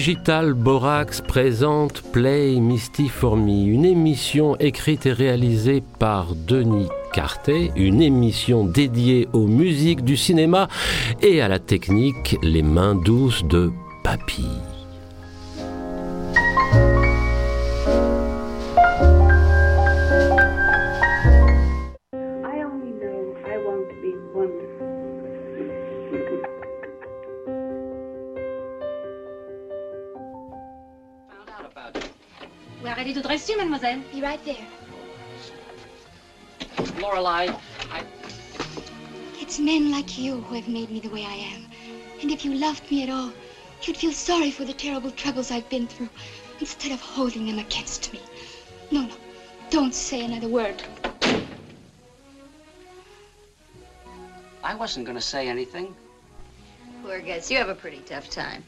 Digital Borax présente Play Misty for Me, une émission écrite et réalisée par Denis Cartet, une émission dédiée aux musiques du cinéma et à la technique Les mains douces de Papy. Dress. Be right there. Lorelei, I, It's men like you who have made me the way I am. And if you loved me at all, you'd feel sorry for the terrible troubles I've been through instead of holding them against me. No, no. Don't say another word. I wasn't going to say anything. Poor Gus, you have a pretty tough time.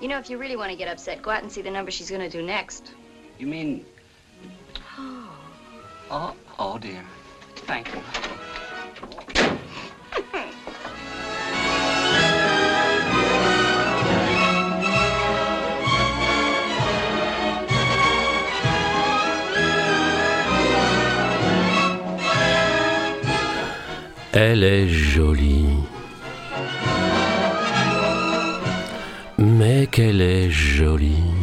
You know, if you really want to get upset, go out and see the number she's going to do next. You mean? Oh, oh dear. Thank you. Elle est jolie. Mais qu'elle est jolie.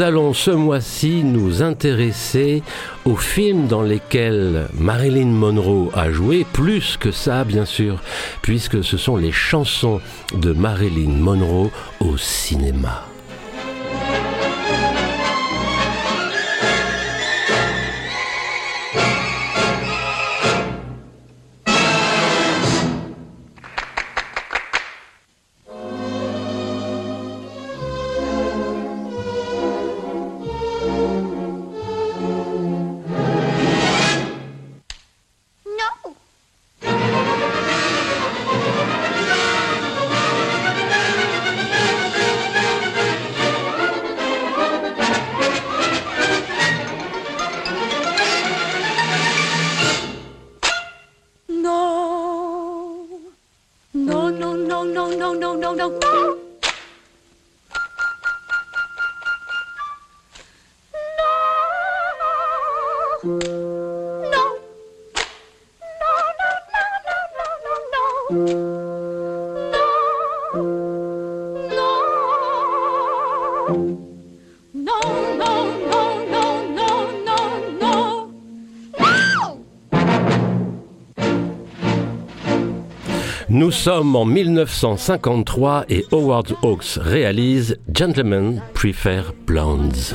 Nous allons ce mois-ci nous intéresser aux films dans lesquels Marilyn Monroe a joué, plus que ça bien sûr, puisque ce sont les chansons de Marilyn Monroe au cinéma. Nous sommes en 1953 et Howard Hawks réalise Gentlemen Prefer Blondes.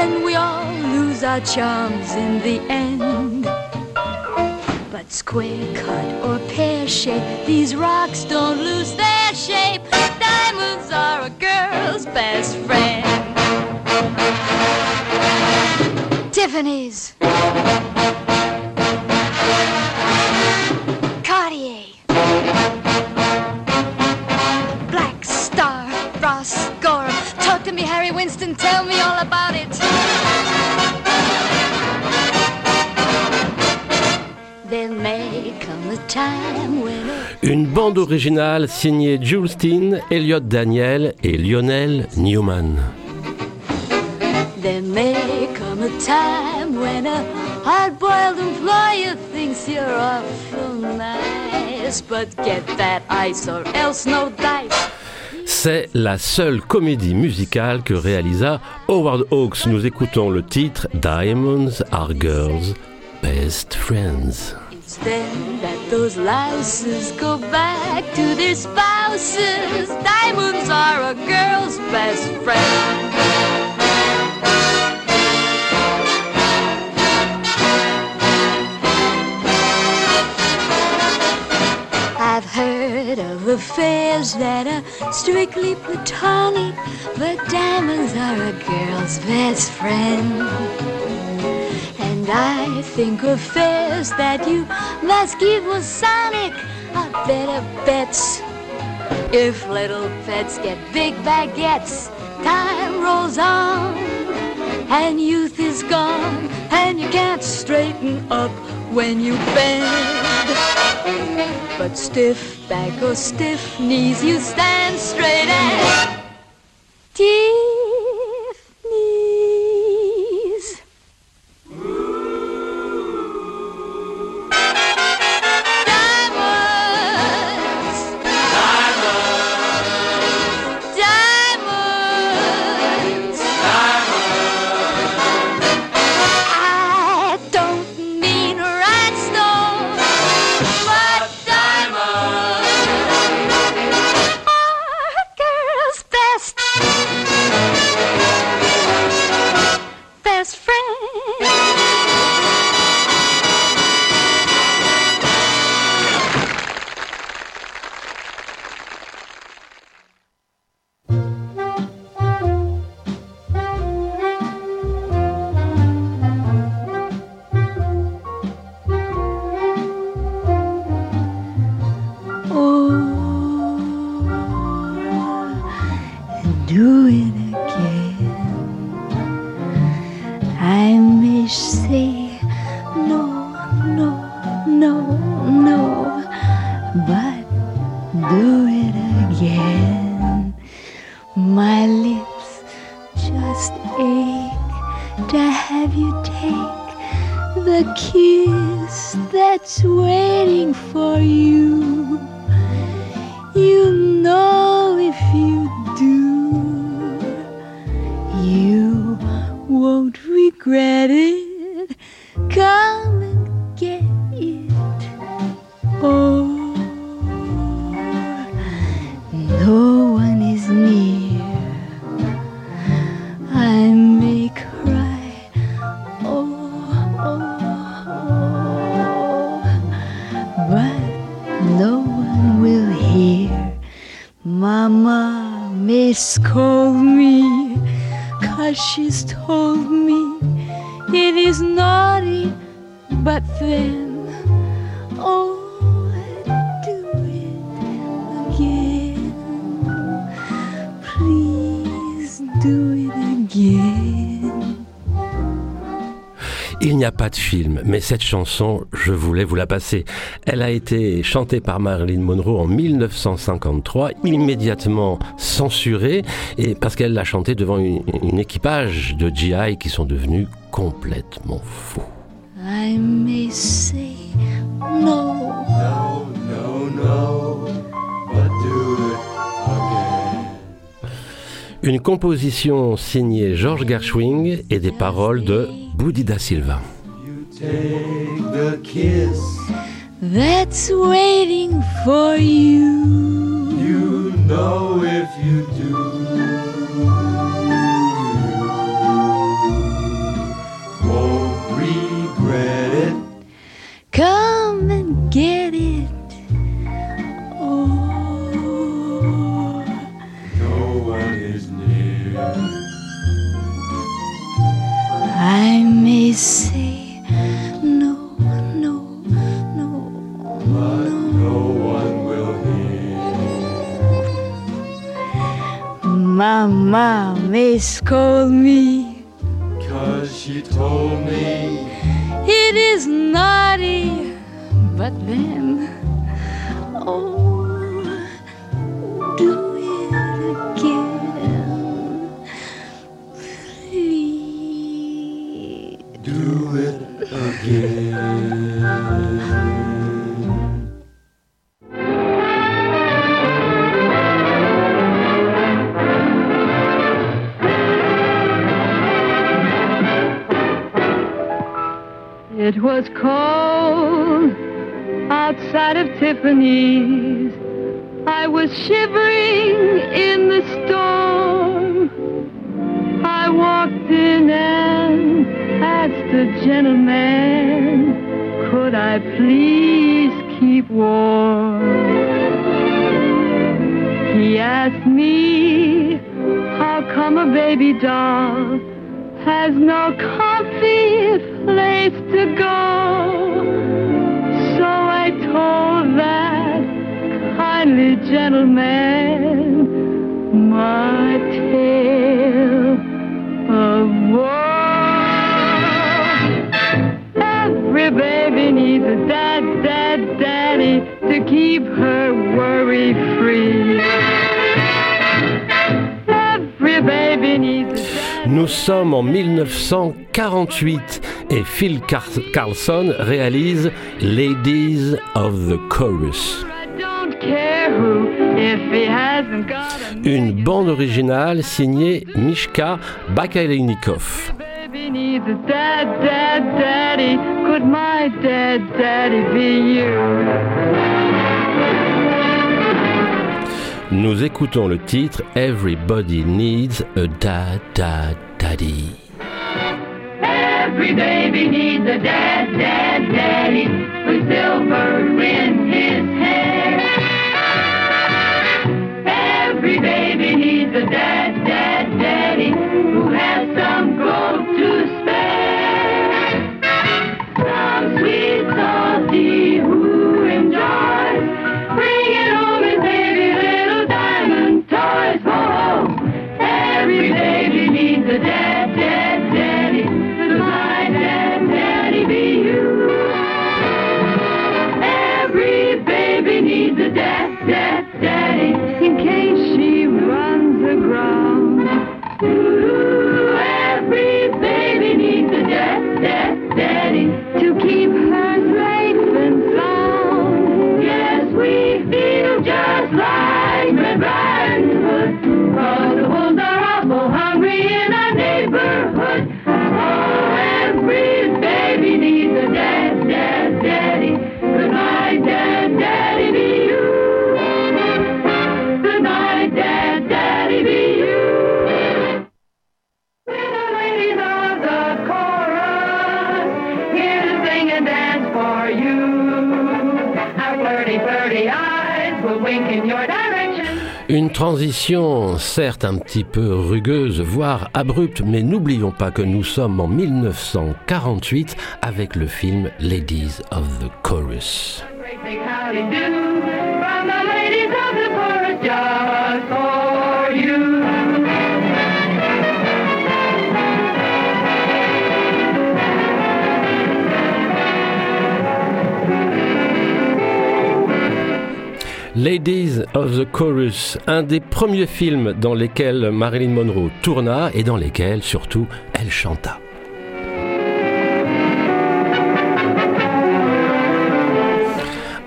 and we all lose our charms in the end. But square cut or pear shape, these rocks don't lose their shape. Diamonds are a girl's best friend. Tiffany's. Bande originale signée Jules Steen, Elliot Daniel et Lionel Newman. There may come a time when a hard-boiled employer thinks you're awful nice, but get that ice or else no dice. C'est la seule comédie musicale que réalisa Howard Hawks. Nous écoutons le titre Diamonds Are Girls' Best Friends. Then that those louses go back to their spouses. Diamonds are a girl's best friend. I've heard of affairs that are strictly platonic, but diamonds are a girl's best friend. And I think of affairs that you must give Masonic are better bets. If little pets get big baguettes, time rolls on, and youth is gone, and you can't straighten up when you bend. But stiff back or stiff knees, you stand straight and stiff do it again. Il n'y a pas de film, mais cette chanson, je voulais vous la passer. Elle a été chantée par Marilyn Monroe en 1953, immédiatement censurée, et parce qu'elle l'a chantée devant une, une équipage de GI qui sont devenus complètement fous. I may say no. Une composition signée George Gershwin et des paroles de Buddy da Silva. That's waiting for you. You know if you do. Won't regret it. Come and get it. Hear. mom may scold me. Cause she told me It is naughty, but then Oh, do It was cold outside of Tiffany's. I was shivering in the storm. I walked in and asked the gentleman, could I please keep warm? He asked me, how come a baby doll has no comfy place to go? So I told that kindly gentleman nous sommes en 1948 et Phil Carlson réalise Ladies of the Chorus. Une bande originale signée Mishka Bakaleynikov. Nous écoutons le titre Everybody Needs a Dad Dad Daddy. Every baby needs a dad, dad, daddy with silver in transition certes un petit peu rugueuse, voire abrupte, mais n'oublions pas que nous sommes en 1948 avec le film Ladies of the Chorus. Ladies of the Chorus, un des premiers films dans lesquels Marilyn Monroe tourna et dans lesquels surtout elle chanta.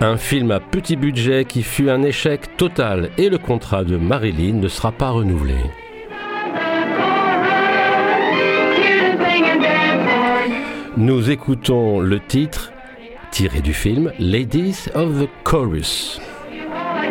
Un film à petit budget qui fut un échec total et le contrat de Marilyn ne sera pas renouvelé. Nous écoutons le titre tiré du film Ladies of the Chorus.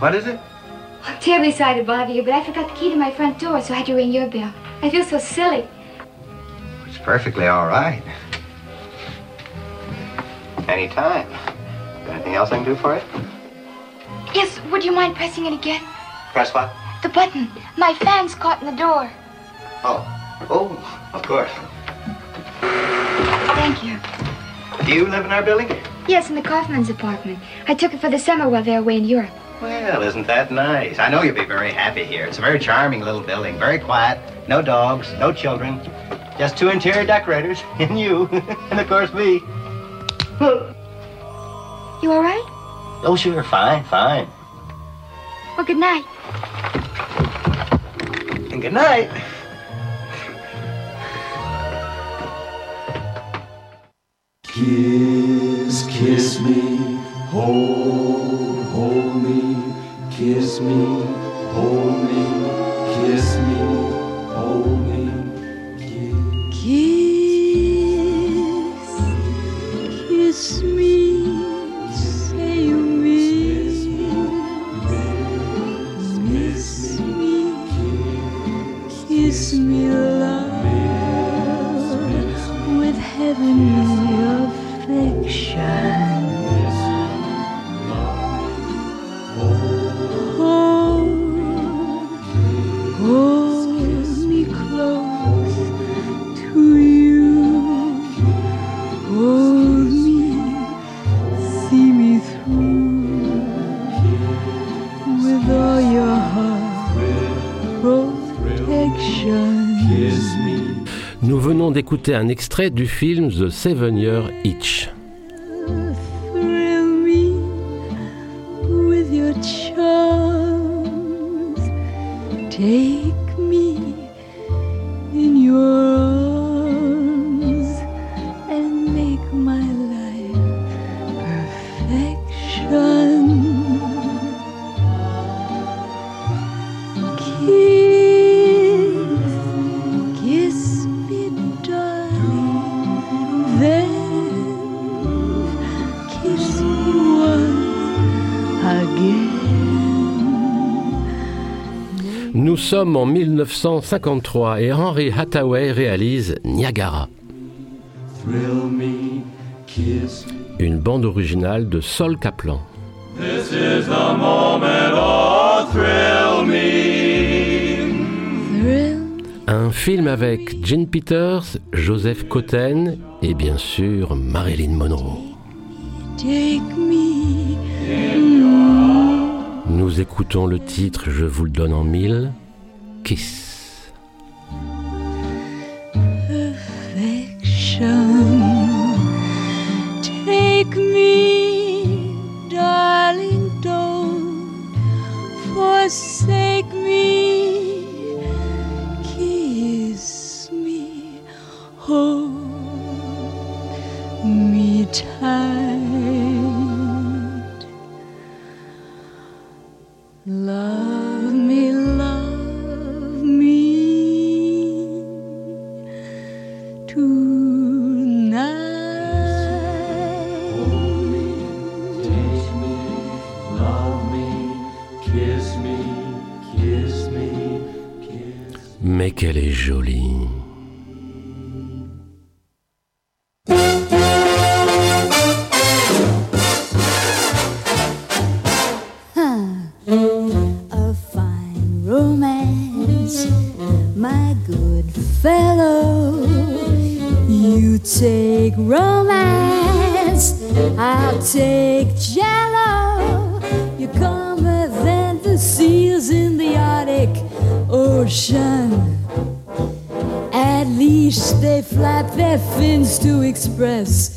What is it? I'm terribly sorry to bother you, but I forgot the key to my front door, so I had to ring your bell. I feel so silly. It's perfectly all right. Anytime. Anything else I can do for you? Yes, would you mind pressing it again? Press what? The button. My fan's caught in the door. Oh. Oh, of course. Thank you. Do you live in our building? Yes, in the Kaufman's apartment. I took it for the summer while they were away in Europe. Well, isn't that nice? I know you'll be very happy here. It's a very charming little building, very quiet, no dogs, no children, just two interior decorators, and you, and of course me. You all right? Oh, sure, fine, fine. Well, good night. And good night. Kiss, kiss me, hold, hold me, kiss me, hold me, d'écouter un extrait du film The Seven Year Itch. Sommes en 1953 et Henry Hathaway réalise Niagara, Thrill me, kiss me. une bande originale de Sol Kaplan. This is the moment, oh, thrill me. Thrill Un film avec Gene Peters, Joseph Cotten et bien sûr Marilyn Monroe. take me. Nous écoutons le titre, je vous le donne en mille, Kiss. I'll take jello. You're calmer than the seals in the Arctic Ocean. At least they flap their fins to express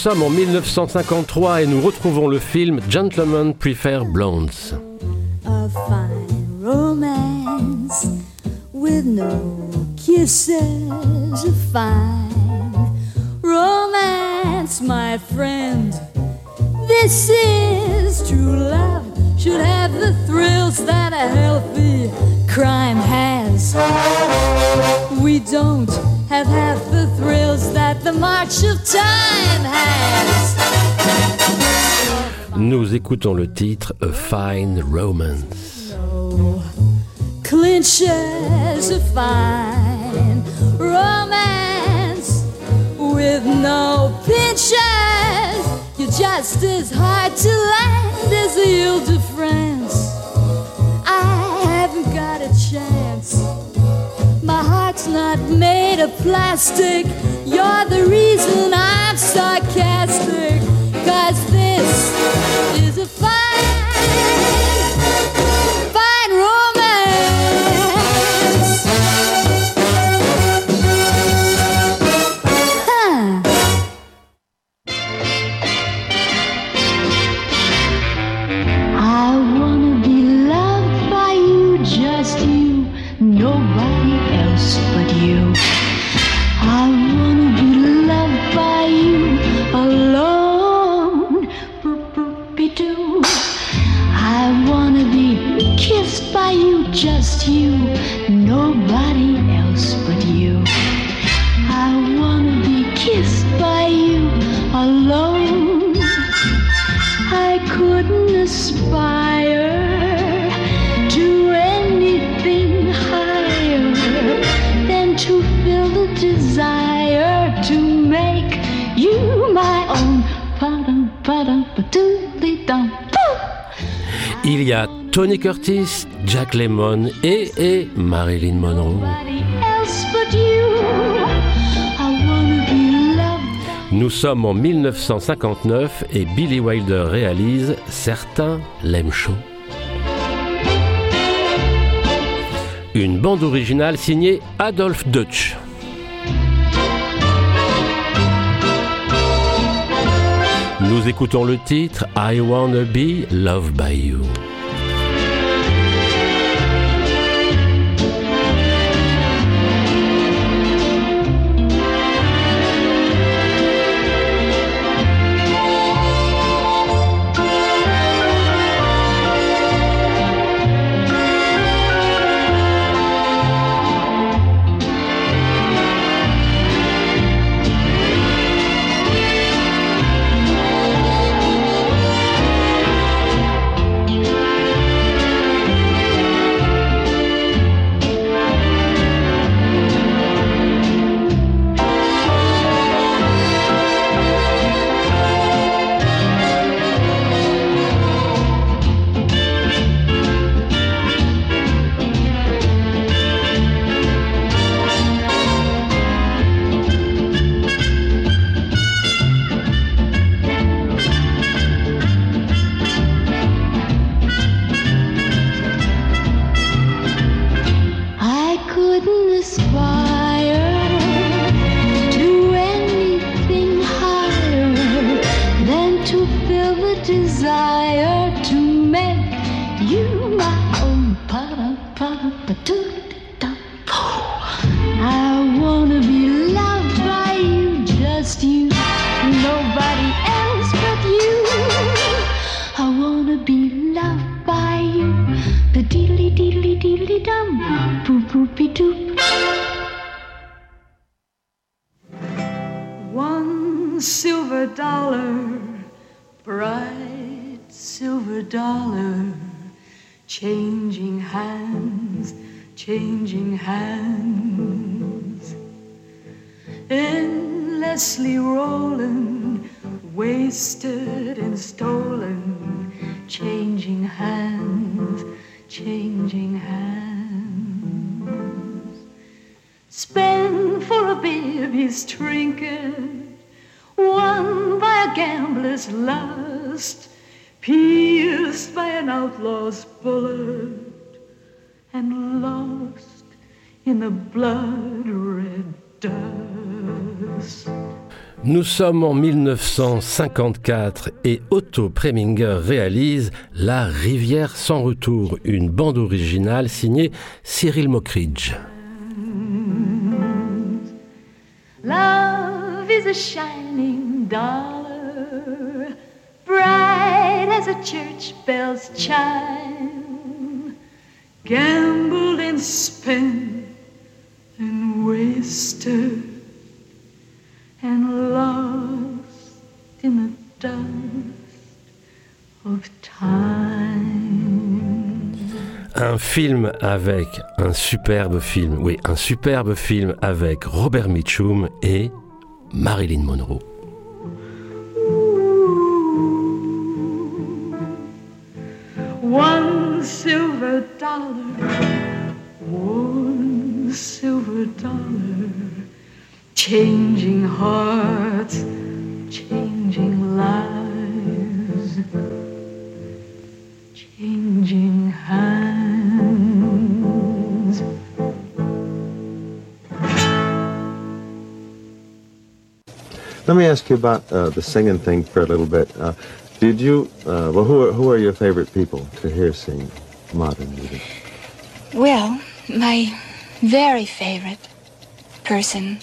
sommes en 1953 et nous retrouvons le film Gentlemen Prefer Blondes. A fine romance with no kisses. A fine romance, my friend. This is true love. Should have the thrills that a healthy crime has. We don't have half the thrills that the march of time has. Nous écoutons le titre A Fine Romance. clinches a fine romance with no pinches. You're just as hard to land as the Ile de France. I haven't got a chance. Not made of plastic. You're the reason I'm sarcastic. Cause this is a fine, Tony Curtis, Jack Lemmon et, et Marilyn Monroe. Nous sommes en 1959 et Billy Wilder réalise Certains l'aiment chaud. Une bande originale signée Adolphe Deutsch. Nous écoutons le titre I Wanna Be Loved by You. Silver dollar, bright silver dollar, changing hands, changing hands. Endlessly rolling, wasted and stolen, changing hands, changing hands. Spent for a baby's trinket, by a gambler's lust, pierced by an outlaw's bullet, and lost in the blood red. Nous sommes en 1954 et Otto Preminger réalise La rivière sans retour, une bande originale signée Cyril Mockridge shining dollar, bright as a church bell's chime. Gambled and spent and wasted and lost in the dust of time. Un film avec un superbe film, oui, un superbe film avec Robert Mitchum et Marilyn Monroe. One silver dollar, one silver dollar, changing hearts, Let me ask you about uh, the singing thing for a little bit. Uh, did you, uh, well, who are, who are your favorite people to hear sing modern music? Well, my very favorite person,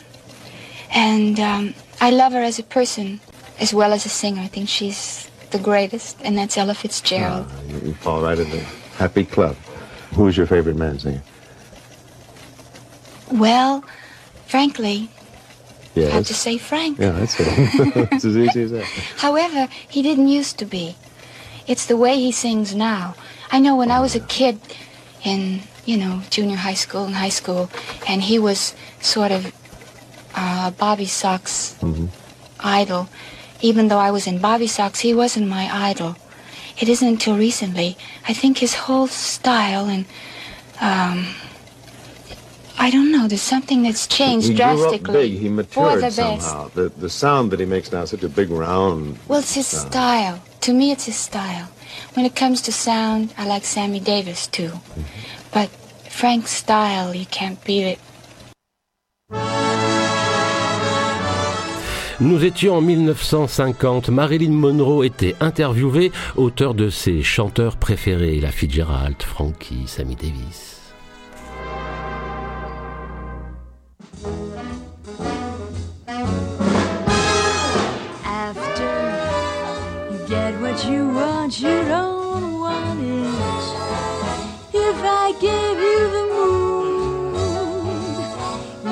and um, I love her as a person as well as a singer. I think she's the greatest, and that's Ella Fitzgerald. Uh, you, you fall right in the happy club. Who is your favorite man singer? Well, frankly, I have to say Frank. Yeah, that's it. it's as easy as that. However, he didn't used to be. It's the way he sings now. I know when I was a kid in, you know, junior high school and high school, and he was sort of uh, Bobby Sox idol. Even though I was in Bobby Sox, he wasn't my idol. It isn't until recently. I think his whole style and, um, I don't know, there's something that's changed he grew up drastically. big. He matured the best. somehow. The the sound that he makes now is such a big round. Well, it's his sound. style. To me, it's his style. When it comes to sound, I like Sammy Davis too. But Frank's style, you can't beat it. Nous étions en 1950. Marilyn Monroe était interviewée, auteur de ses chanteurs préférés, la Fitzgerald, Frankie, Sammy Davis. You want, you don't want it. If I gave you the moon,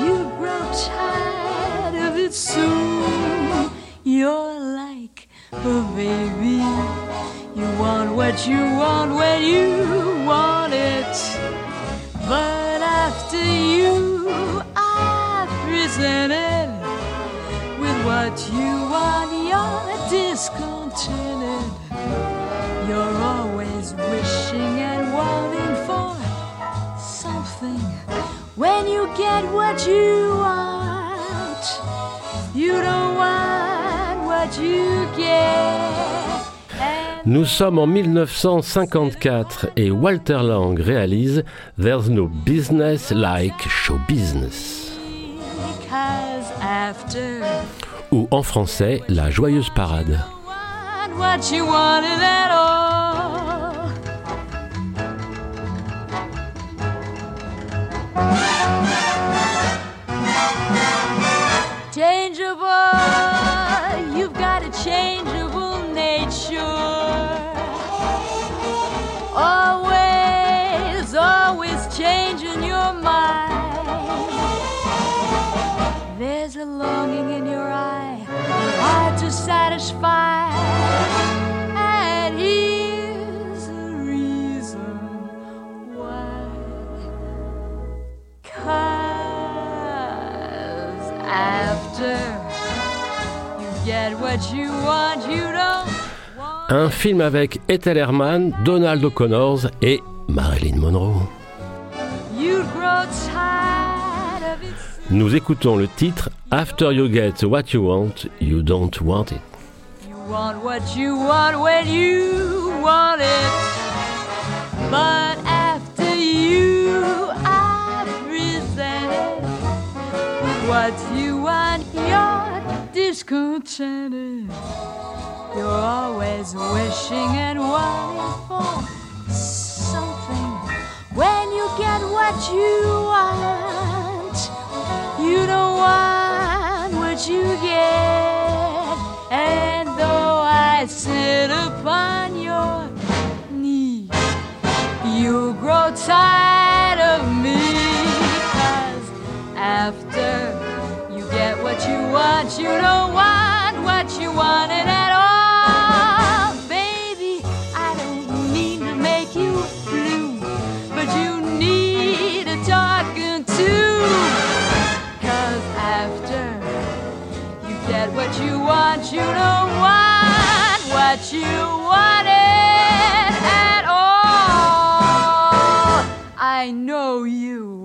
you'd grow tired of it soon. You're like a baby. You want what you want when you what you want, you don't want what you get. Nous sommes en 1954 et Walter Lang réalise There's no business like show business. Ou en français, La Joyeuse Parade. want what you wanted at all. A longing in your eye, hard to satisfy. And here's the reason why. Cause after you get what you want, you don't. Un film avec Ethel Herman, Donald O'Connors et Marilyn Monroe. Grow tired. Nous écoutons le titre After you get what you want, you don't want it. You want what you want when you want it. But after you are presented what you want, you're discontented. You're always wishing and wanting for something. When you get what you want, you don't want what you get. And though I sit upon your knee, you grow tired of me. Cause after you get what you want, you don't want what you wanted at all. What you want, you don't want what you wanted at all. I know you.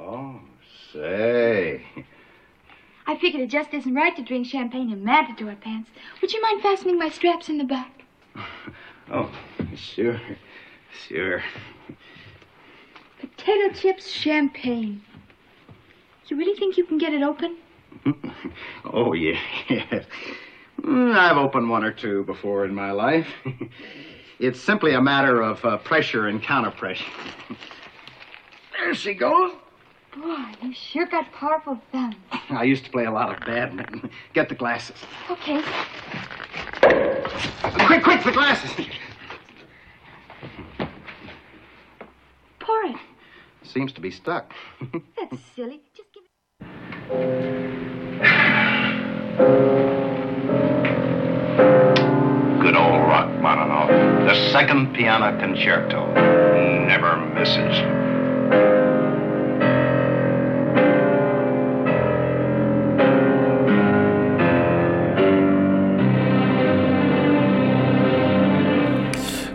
Oh, say. I figured it just isn't right to drink champagne in matador pants. Would you mind fastening my straps in the back? Oh, sure. Sure. Potato chips champagne. You really think you can get it open? Oh, yeah. yes. Mm, I've opened one or two before in my life. it's simply a matter of uh, pressure and counter pressure. there she goes. Boy, you sure got powerful thumbs. I used to play a lot of badminton. Get the glasses. Okay. Quick, quick, the glasses. Pour it. Seems to be stuck. That's silly. Just give it. Good old Rachmaninoff. The second piano concerto. Never misses.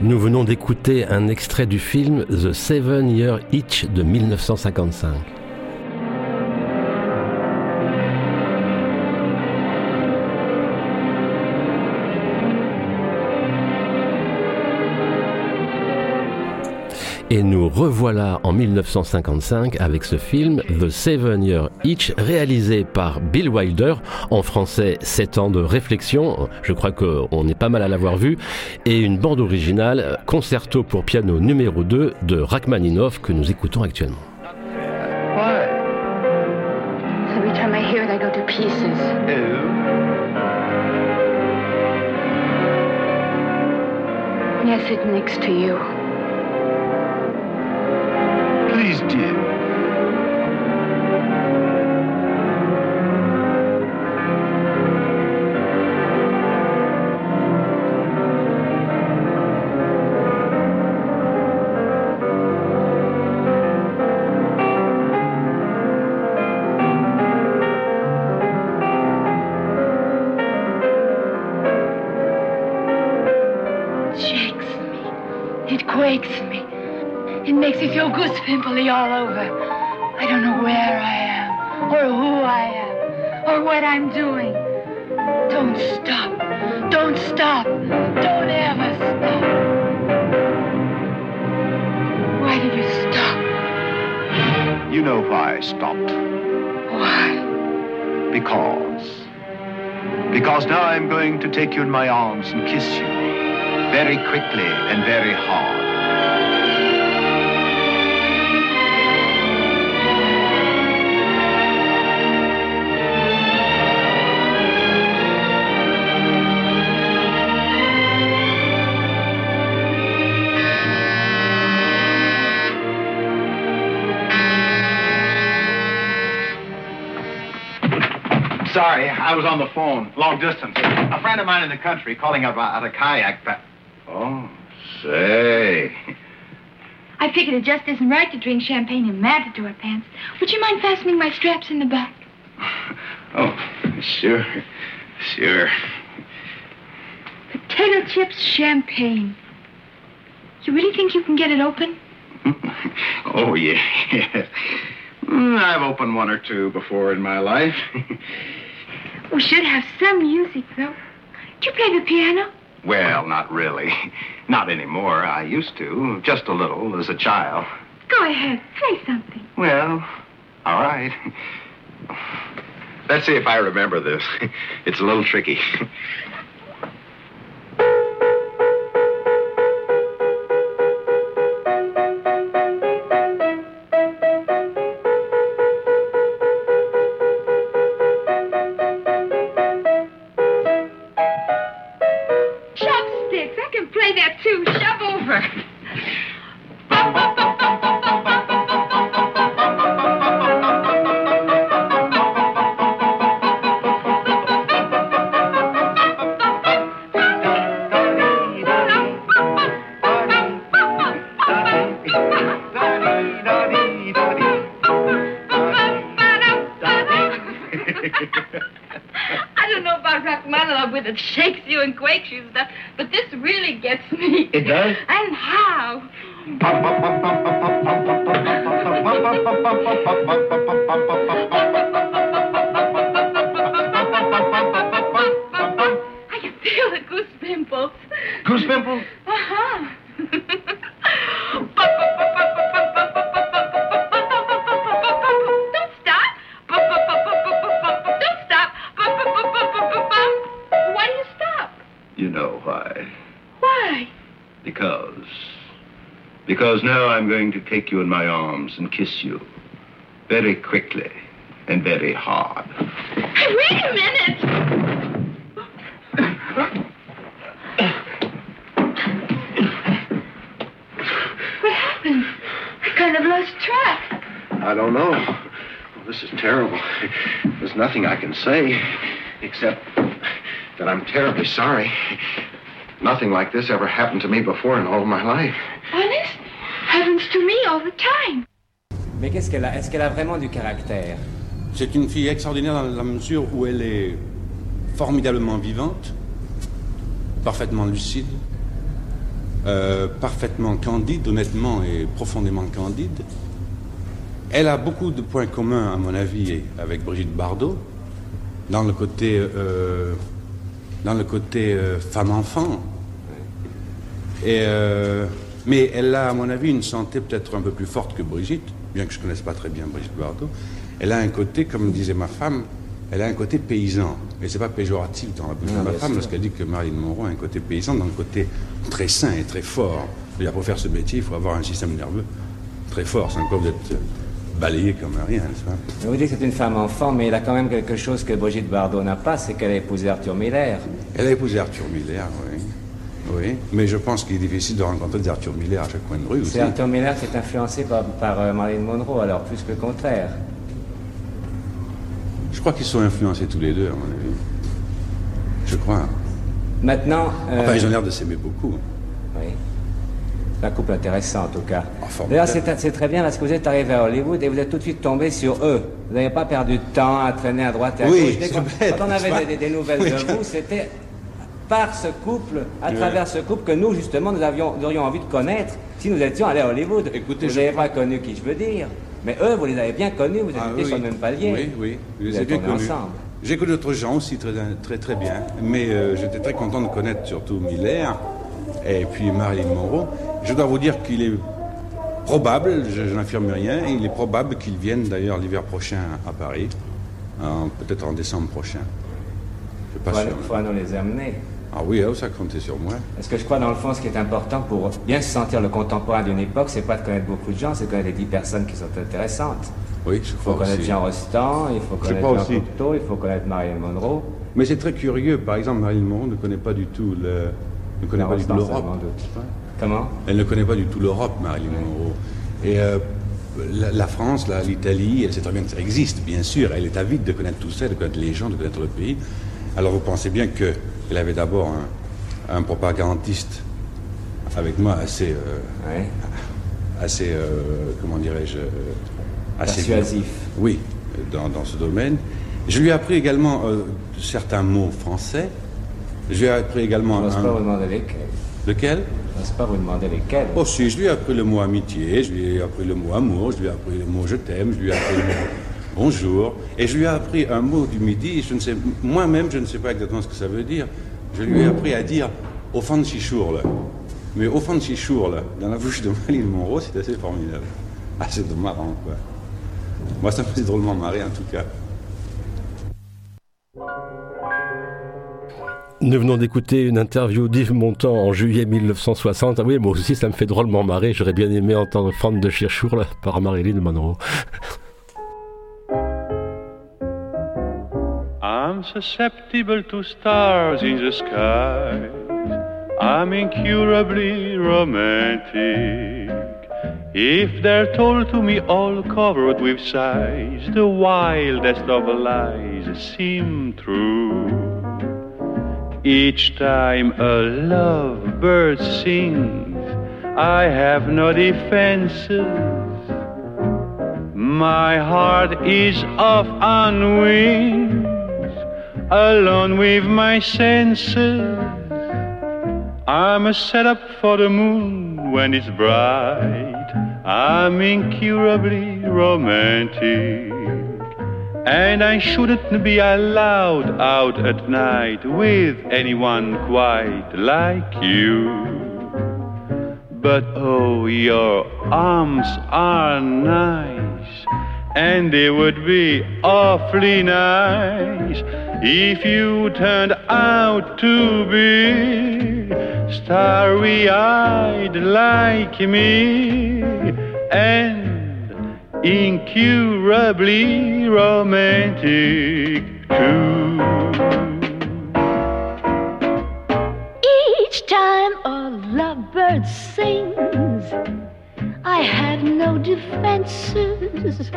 Nous venons d'écouter un extrait du film The Seven Year Itch de 1955. Et nous revoilà en 1955 avec ce film The Seven Year Itch réalisé par Bill Wilder, en français 7 ans de réflexion, je crois qu'on est pas mal à l'avoir vu, et une bande originale concerto pour piano numéro 2 de Rachmaninoff que nous écoutons actuellement. Every time I hear it, I go to pieces. When I sit next to you. Please, dear. All over. I don't know where I am, or who I am, or what I'm doing. Don't stop. Don't stop. Don't ever stop. Why did you stop? You know why I stopped. Why? Because. Because now I'm going to take you in my arms and kiss you. Very quickly and very hard. I was on the phone, long distance. A friend of mine in the country calling about a kayak. Pa- oh, say. I figured it just isn't right to drink champagne in matador pants. Would you mind fastening my straps in the back? Oh, sure, sure. Potato chips champagne. You really think you can get it open? Oh, yeah, yes. Mm, I've opened one or two before in my life. We should have some music, though. Do you play the piano? well, not really. Not anymore. I used to, just a little, as a child. Go ahead, play something. Well, all right. Let's see if I remember this. It's a little tricky. Know why. Why? Because. Because now I'm going to take you in my arms and kiss you. Very quickly and very hard. Hey, wait a minute. What happened? I kind of lost track. I don't know. Well, this is terrible. There's nothing I can say except that I'm terribly sorry. Nothing like this ever happened to me before in all my life. Honest? Happens to me all the time. Mais qu'est-ce qu'elle a? Est-ce qu'elle a vraiment du caractère? C'est une fille extraordinaire dans la mesure où elle est formidablement vivante, parfaitement lucide, euh, parfaitement candide, honnêtement et profondément candide. Elle a beaucoup de points communs, à mon avis, avec Brigitte Bardot, dans le côté, euh, dans le côté euh, femme-enfant. Et, euh, mais elle a, à mon avis, une santé peut-être un peu plus forte que Brigitte, bien que je ne connaisse pas très bien Brigitte Bardot. Elle a un côté, comme disait ma femme, elle a un côté paysan. Et c'est pas péjoratif dans la bouche de ma femme, lorsqu'elle dit que Marilyn Monroe a un côté paysan, dans le côté très sain et très fort. Et pour faire ce métier, il faut avoir un système nerveux très fort, sans quoi vous êtes balayé comme rien, pas? Vous dites que c'est une femme enfant, mais elle a quand même quelque chose que Brigitte Bardot n'a pas, c'est qu'elle a épousé Arthur Miller. Elle a épousé Arthur Miller, oui. Oui, mais je pense qu'il est difficile de rencontrer des Arthur Miller à chaque coin de rue aussi. C'est Arthur Miller qui est influencé par, par euh, Marilyn Monroe, alors plus que le contraire. Je crois qu'ils sont influencés tous les deux, à mon avis. Je crois. Maintenant. euh, Enfin, ils ont l'air de s'aimer beaucoup. Oui. Un couple intéressant en tout cas. D'ailleurs, c'est très bien parce que vous êtes arrivé à Hollywood et vous êtes tout de suite tombé sur eux. Vous n'avez pas perdu de temps à traîner à droite et à Oui, gauche. Quand on avait des, des nouvelles Oui. de vous, c'était par ce couple, à Oui. travers ce couple, que nous, justement, nous, avions, nous aurions envie de connaître si nous étions allés à Hollywood. Écoutez, vous je n'avez pas connu qui je veux dire. Mais eux, vous les avez bien connus, vous Ah, sur le même palier. Oui, oui, Vous les avez bien connus. ensemble. J'ai connu d'autres gens aussi très, très, très bien, mais euh, j'étais très content de connaître surtout Miller et puis Marilyn Monroe. Je dois vous dire qu'il est probable, je, je n'affirme rien, il est probable qu'ils viennent d'ailleurs l'hiver prochain à Paris, peut-être en décembre prochain. Je suis pas Il sûr. faut, nous les amener. Ah oui, ah, ça comptait sur moi. Parce que je crois, dans le fond, ce qui est important pour bien se sentir le contemporain d'une époque, c'est pas de connaître beaucoup de gens, c'est de connaître les dix personnes qui sont intéressantes. Oui, je Il faut crois connaître aussi. Jean Rostand, il faut connaître crois Jean aussi. Cocteau, il faut connaître Marilyn Monroe. Mais c'est très curieux, par exemple, Marilyn Monroe ne connaît pas du tout le, ne connaît pas du tout l'Europe. Comment? Elle ne connaît pas du tout l'Europe, Marilyn Monroe. Et euh, la, la France, l'Italie, elle sait très bien que ça existe, bien sûr. Elle est avide de connaître tout ça, de connaître les gens, de connaître le pays. Alors vous pensez bien qu'elle avait d'abord un, un propagandiste avec moi assez, euh, assez, euh, comment dirais-je, euh, assez Persuasif. Oui, dans, dans ce domaine. Je lui ai appris également euh, certains mots français. Je lui ai appris également Je n'ose un- pas vous demander lesquels. Lequel? Je n'ose pas vous demander lesquels. Oh si, je lui ai appris le mot amitié, je lui ai appris le mot amour, je lui ai appris le mot je t'aime, je lui ai appris le mot bonjour, et je lui ai appris un mot du midi, je ne sais, moi-même je ne sais pas exactement ce que ça veut dire. Je lui ai appris à dire au fond de chichourle. Mais au fond de chichourle, dans la bouche de Marilyn Monroe, c'est assez formidable. Ah, c'est marrant, quoi. Moi, ça me fait drôlement marrer, en tout cas. Nous venons d'écouter une interview d'Yves Montand en juillet 1960. Ah oui, moi aussi, ça me fait drôlement marrer. J'aurais bien aimé entendre Fan de Chirchour par Marilyn Monroe. I'm susceptible to stars in the sky. I'm incurably romantic. If they're told to me all covered with sighs, the wildest of lies seem true. Each time a lovebird sings, I have no defenses. My heart is off on wings, alone with my senses. I'm a setup for the moon when it's bright. I'm incurably romantic. And I shouldn't be allowed out at night with anyone quite like you. But oh, your arms are nice, and they would be awfully nice if you turned out to be starry eyed like me and incurably romantic too. Each time a lovebird sings, I have no defenses.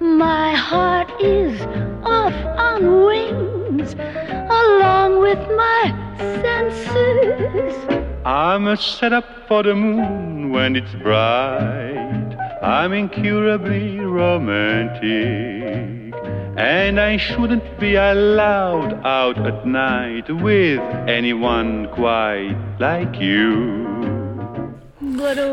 My heart is off on wings, along with my senses. I'm a setup for the moon when it's bright. I'm incurably romantic. And I shouldn't be allowed out at night with anyone quite like you.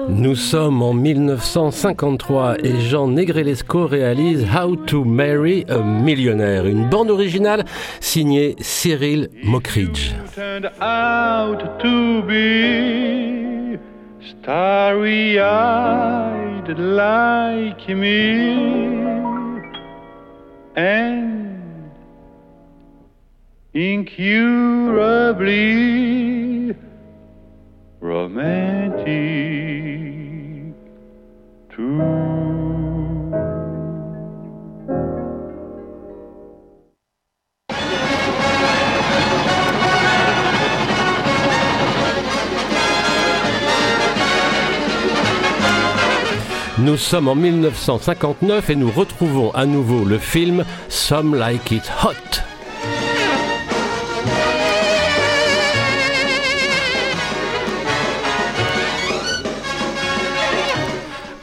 Nous sommes en 1953 et Jean Negrelesco réalise How to Marry a Millionaire, une bande originale signée Cyril Mockridge. Starry eyed like me. And incurably romantic Nous sommes en 1959 et nous retrouvons à nouveau le film Some Like It Hot.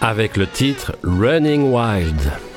Avec le titre Running Wild.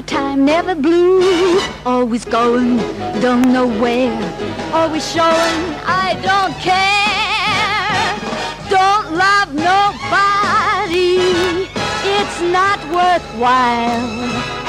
The time, never blue. Always going, don't know where. Always showing, I don't care. Don't love nobody. It's not worthwhile.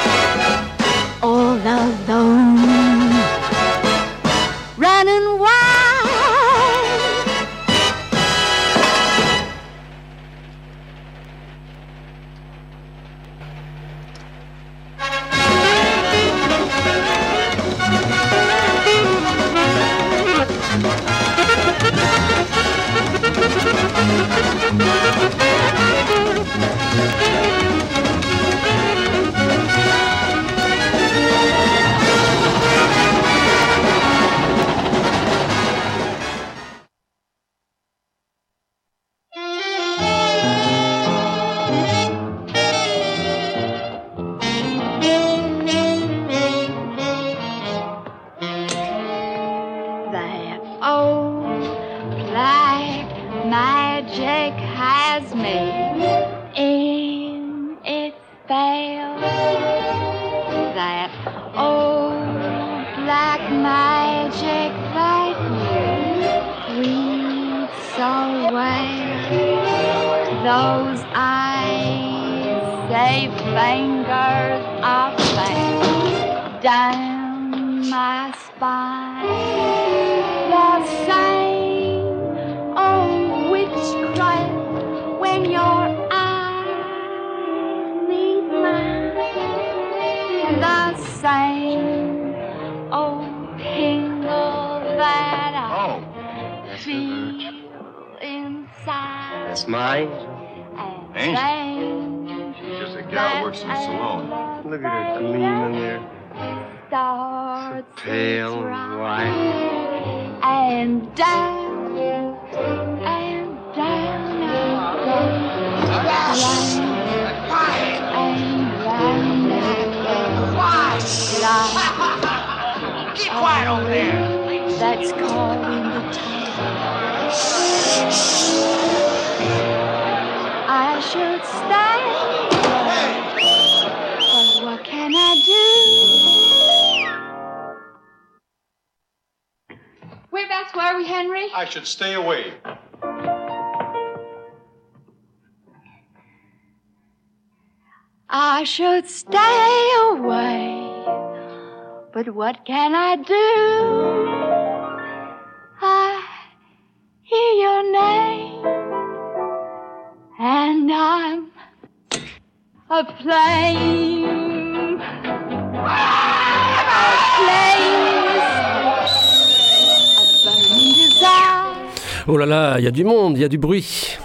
Should stay away. I should stay away. But what can I do? I hear your name, and I'm a flame. A flame. Oh là là, il y a du monde, il y a du bruit.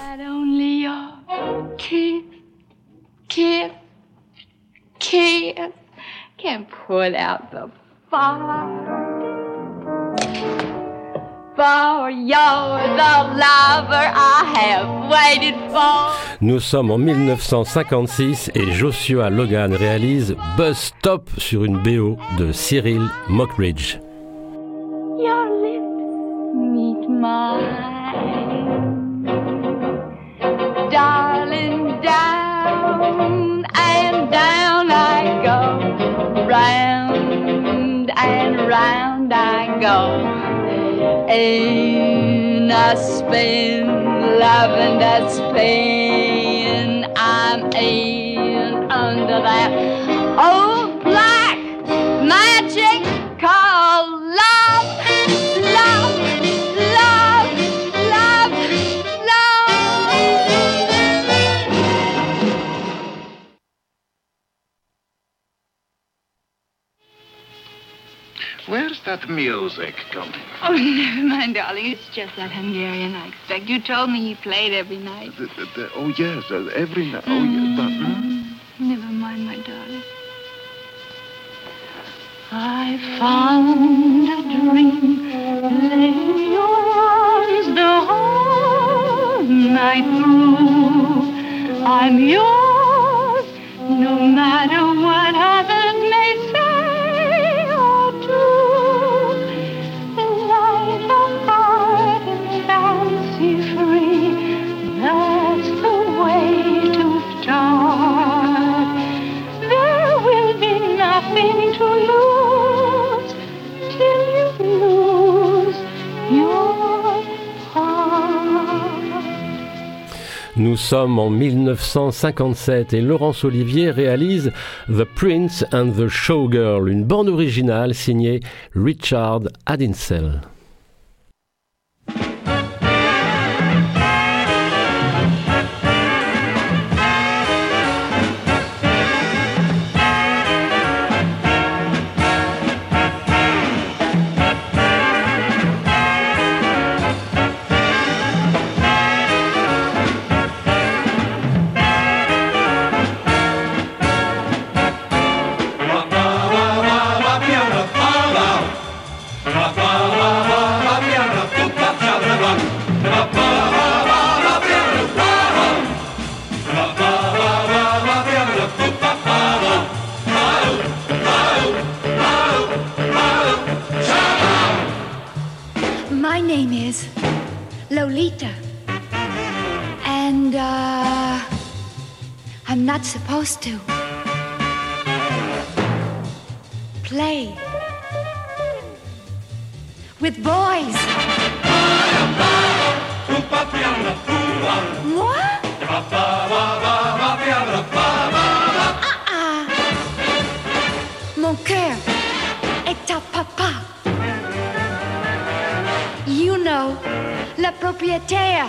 Nous sommes en 1956 et Joshua Logan réalise Buzz Stop sur une BO de Cyril Mockridge. Darling, down and down I go. Round and round I go. In a spin, loving that spin. Where's that music coming? Oh, never mind, darling. It's just that Hungarian I expect. You told me he played every night. The, the, the, oh, yes, uh, every night. Oh, yes, but... hmm? Never mind, my darling. I found a dream. Lay your arms the whole night through. I'm yours, no matter what others Nous sommes en 1957 et Laurence Olivier réalise The Prince and the Showgirl, une bande originale signée Richard Adinsel. Uh, I'm not supposed to play with boys. Moi? Ah, mon cœur est à papa. You know, le propriétaire.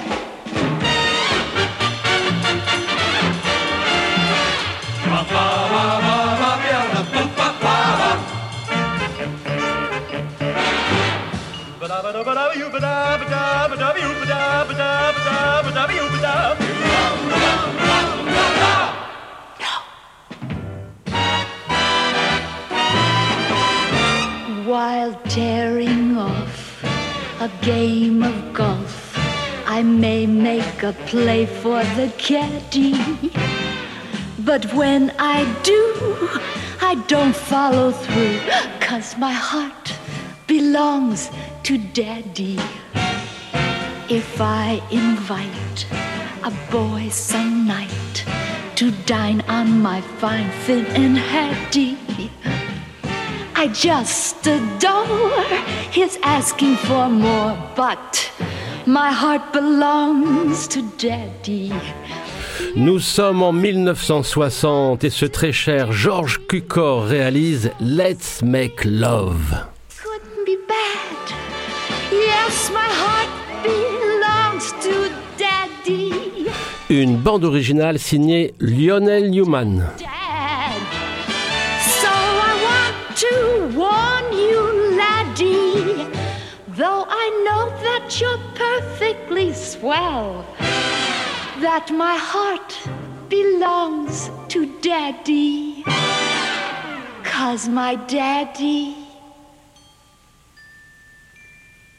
While tearing off a game of golf, I may make a play for the caddy. But when I do, I don't follow through, cause my heart belongs to daddy. If I invite a boy some night to dine on my fine thin, and Hattie, I just adore his asking for more, but my heart belongs to daddy. Nous sommes en 1960 et ce très cher George Cukor réalise Let's Make Love. Couldn't be bad. Yes, my heart belongs to daddy. Une bande originale signée Lionel Newman. Dad. So I want to warn you, laddie. Though I know that you're perfectly swell, that my heart belongs to daddy. Cause my daddy,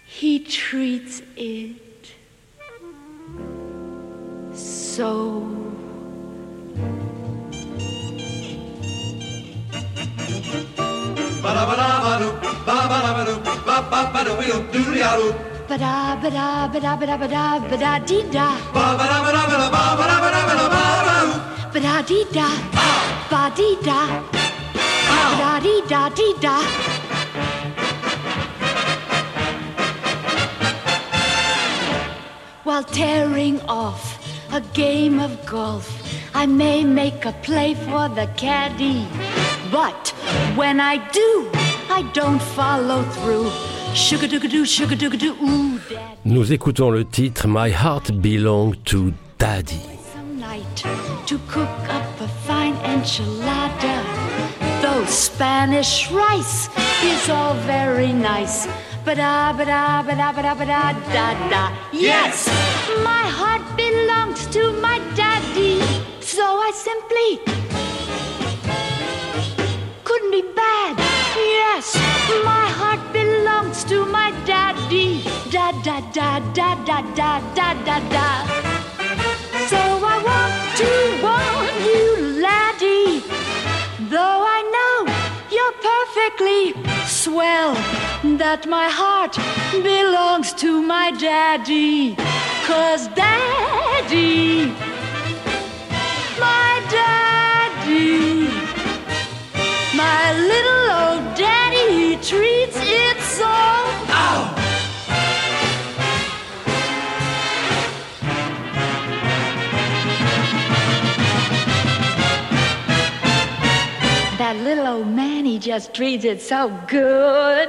he treats it so ba da ba da ba da ba da ba da ba da dee da ba ba da ba da ba da ba ba da ba da ba da ba da ba da dee da ba dee da ba da dee da dee da While tearing off a game of golf, I may make a play for the caddy. But when I do, I don't follow through. Sugar-doo-doo, sugar-doo-doo, ooh. Nous écoutons le titre My Heart Belong to Daddy. to cook up a fine enchilada. Though Spanish rice is all very nice. Ba-da, ba-da, ba-da, ba-da, ba-da, da, da. Yes, my heart belongs to my daddy. So I simply couldn't be bad. Yes, my heart belongs to my daddy. Da, da, da, da, da, da, da, da, da. So I want to warn you, laddie. Though I know you're perfectly swell, that my heart belongs to my daddy. Cause daddy, my my little old daddy, he treats it so. Ow! That little old man, he just treats it so good.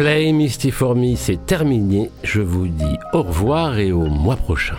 Play Misty for Me, c'est terminé. Je vous dis au revoir et au mois prochain.